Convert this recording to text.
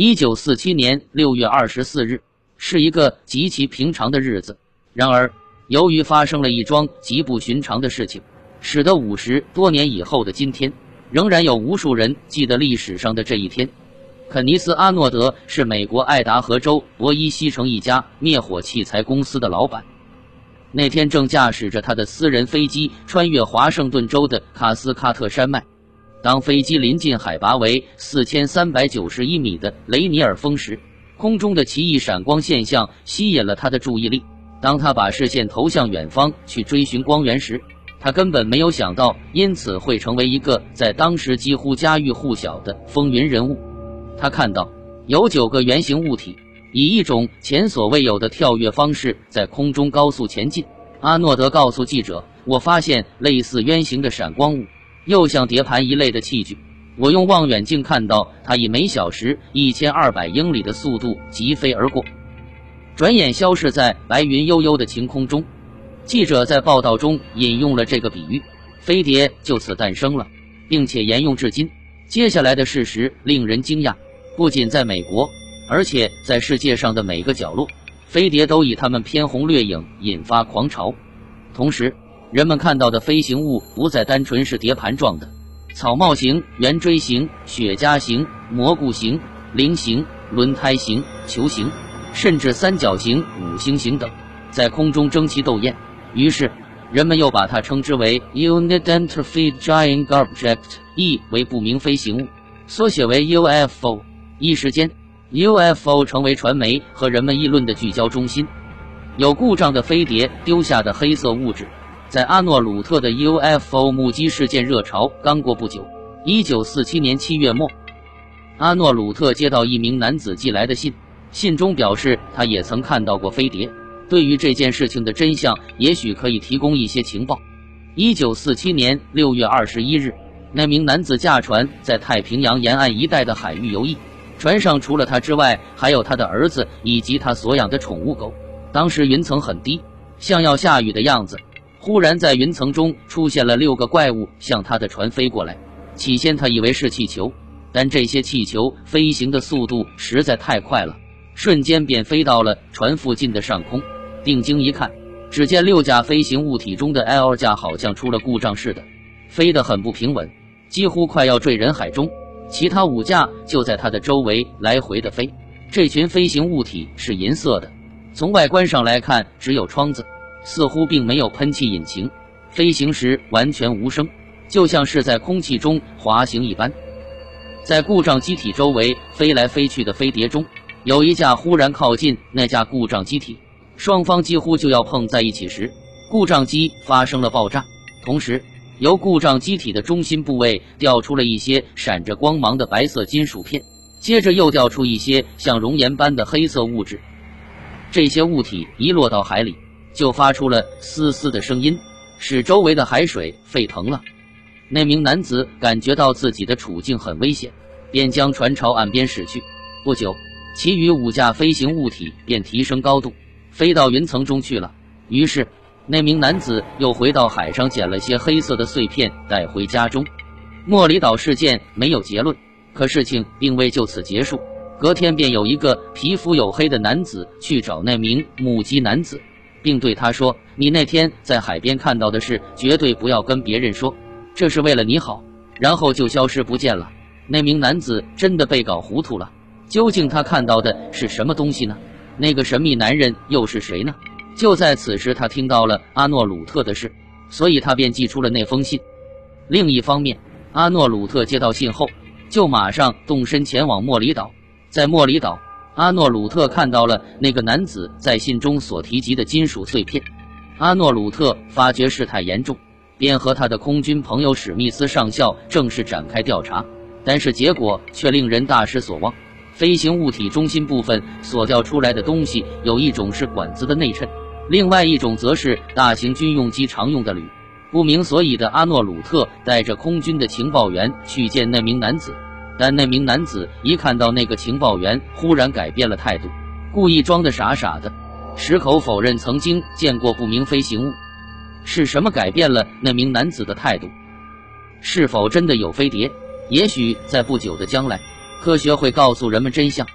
一九四七年六月二十四日是一个极其平常的日子，然而由于发生了一桩极不寻常的事情，使得五十多年以后的今天，仍然有无数人记得历史上的这一天。肯尼斯·阿诺德是美国爱达荷州博伊西城一家灭火器材公司的老板。那天正驾驶着他的私人飞机穿越华盛顿州的卡斯喀特山脉，当飞机临近海拔为四千三百九十一米的雷尼尔峰时，空中的奇异闪光现象吸引了他的注意力。当他把视线投向远方去追寻光源时，他根本没有想到，因此会成为一个在当时几乎家喻户晓的风云人物。他看到有九个圆形物体。以一种前所未有的跳跃方式在空中高速前进。阿诺德告诉记者：“我发现类似圆形的闪光物，又像碟盘一类的器具。我用望远镜看到它以每小时一千二百英里的速度疾飞而过，转眼消失在白云悠悠的晴空中。”记者在报道中引用了这个比喻，飞碟就此诞生了，并且沿用至今。接下来的事实令人惊讶，不仅在美国。而且在世界上的每个角落，飞碟都以它们偏红掠影引发狂潮。同时，人们看到的飞行物不再单纯是碟盘状的、草帽形、圆锥形、雪茄形、蘑菇形、菱形、轮胎形、球形，甚至三角形、五星形等，在空中争奇斗艳。于是，人们又把它称之为 Unidentified Flying Object，意为不明飞行物，缩写为 UFO。一时间。UFO 成为传媒和人们议论的聚焦中心。有故障的飞碟丢下的黑色物质，在阿诺鲁特的 UFO 目击事件热潮刚过不久。1947年7月末，阿诺鲁特接到一名男子寄来的信，信中表示他也曾看到过飞碟。对于这件事情的真相，也许可以提供一些情报。1947年6月21日，那名男子驾船在太平洋沿岸一带的海域游弋。船上除了他之外，还有他的儿子以及他所养的宠物狗。当时云层很低，像要下雨的样子。忽然，在云层中出现了六个怪物，向他的船飞过来。起先他以为是气球，但这些气球飞行的速度实在太快了，瞬间便飞到了船附近的上空。定睛一看，只见六架飞行物体中的 L 架好像出了故障似的，飞得很不平稳，几乎快要坠人海中。其他五架就在它的周围来回的飞。这群飞行物体是银色的，从外观上来看只有窗子，似乎并没有喷气引擎，飞行时完全无声，就像是在空气中滑行一般。在故障机体周围飞来飞去的飞碟中，有一架忽然靠近那架故障机体，双方几乎就要碰在一起时，故障机发生了爆炸，同时。由故障机体的中心部位掉出了一些闪着光芒的白色金属片，接着又掉出一些像熔岩般的黑色物质。这些物体一落到海里，就发出了嘶嘶的声音，使周围的海水沸腾了。那名男子感觉到自己的处境很危险，便将船朝岸边驶去。不久，其余五架飞行物体便提升高度，飞到云层中去了。于是。那名男子又回到海上捡了些黑色的碎片带回家中。莫里岛事件没有结论，可事情并未就此结束。隔天便有一个皮肤黝黑的男子去找那名目击男子，并对他说：“你那天在海边看到的事，绝对不要跟别人说，这是为了你好。”然后就消失不见了。那名男子真的被搞糊涂了，究竟他看到的是什么东西呢？那个神秘男人又是谁呢？就在此时，他听到了阿诺鲁特的事，所以他便寄出了那封信。另一方面，阿诺鲁特接到信后，就马上动身前往莫里岛。在莫里岛，阿诺鲁特看到了那个男子在信中所提及的金属碎片。阿诺鲁特发觉事态严重，便和他的空军朋友史密斯上校正式展开调查，但是结果却令人大失所望。飞行物体中心部分所掉出来的东西，有一种是管子的内衬。另外一种则是大型军用机常用的铝。不明所以的阿诺鲁特带着空军的情报员去见那名男子，但那名男子一看到那个情报员，忽然改变了态度，故意装的傻傻的，矢口否认曾经见过不明飞行物。是什么改变了那名男子的态度？是否真的有飞碟？也许在不久的将来，科学会告诉人们真相。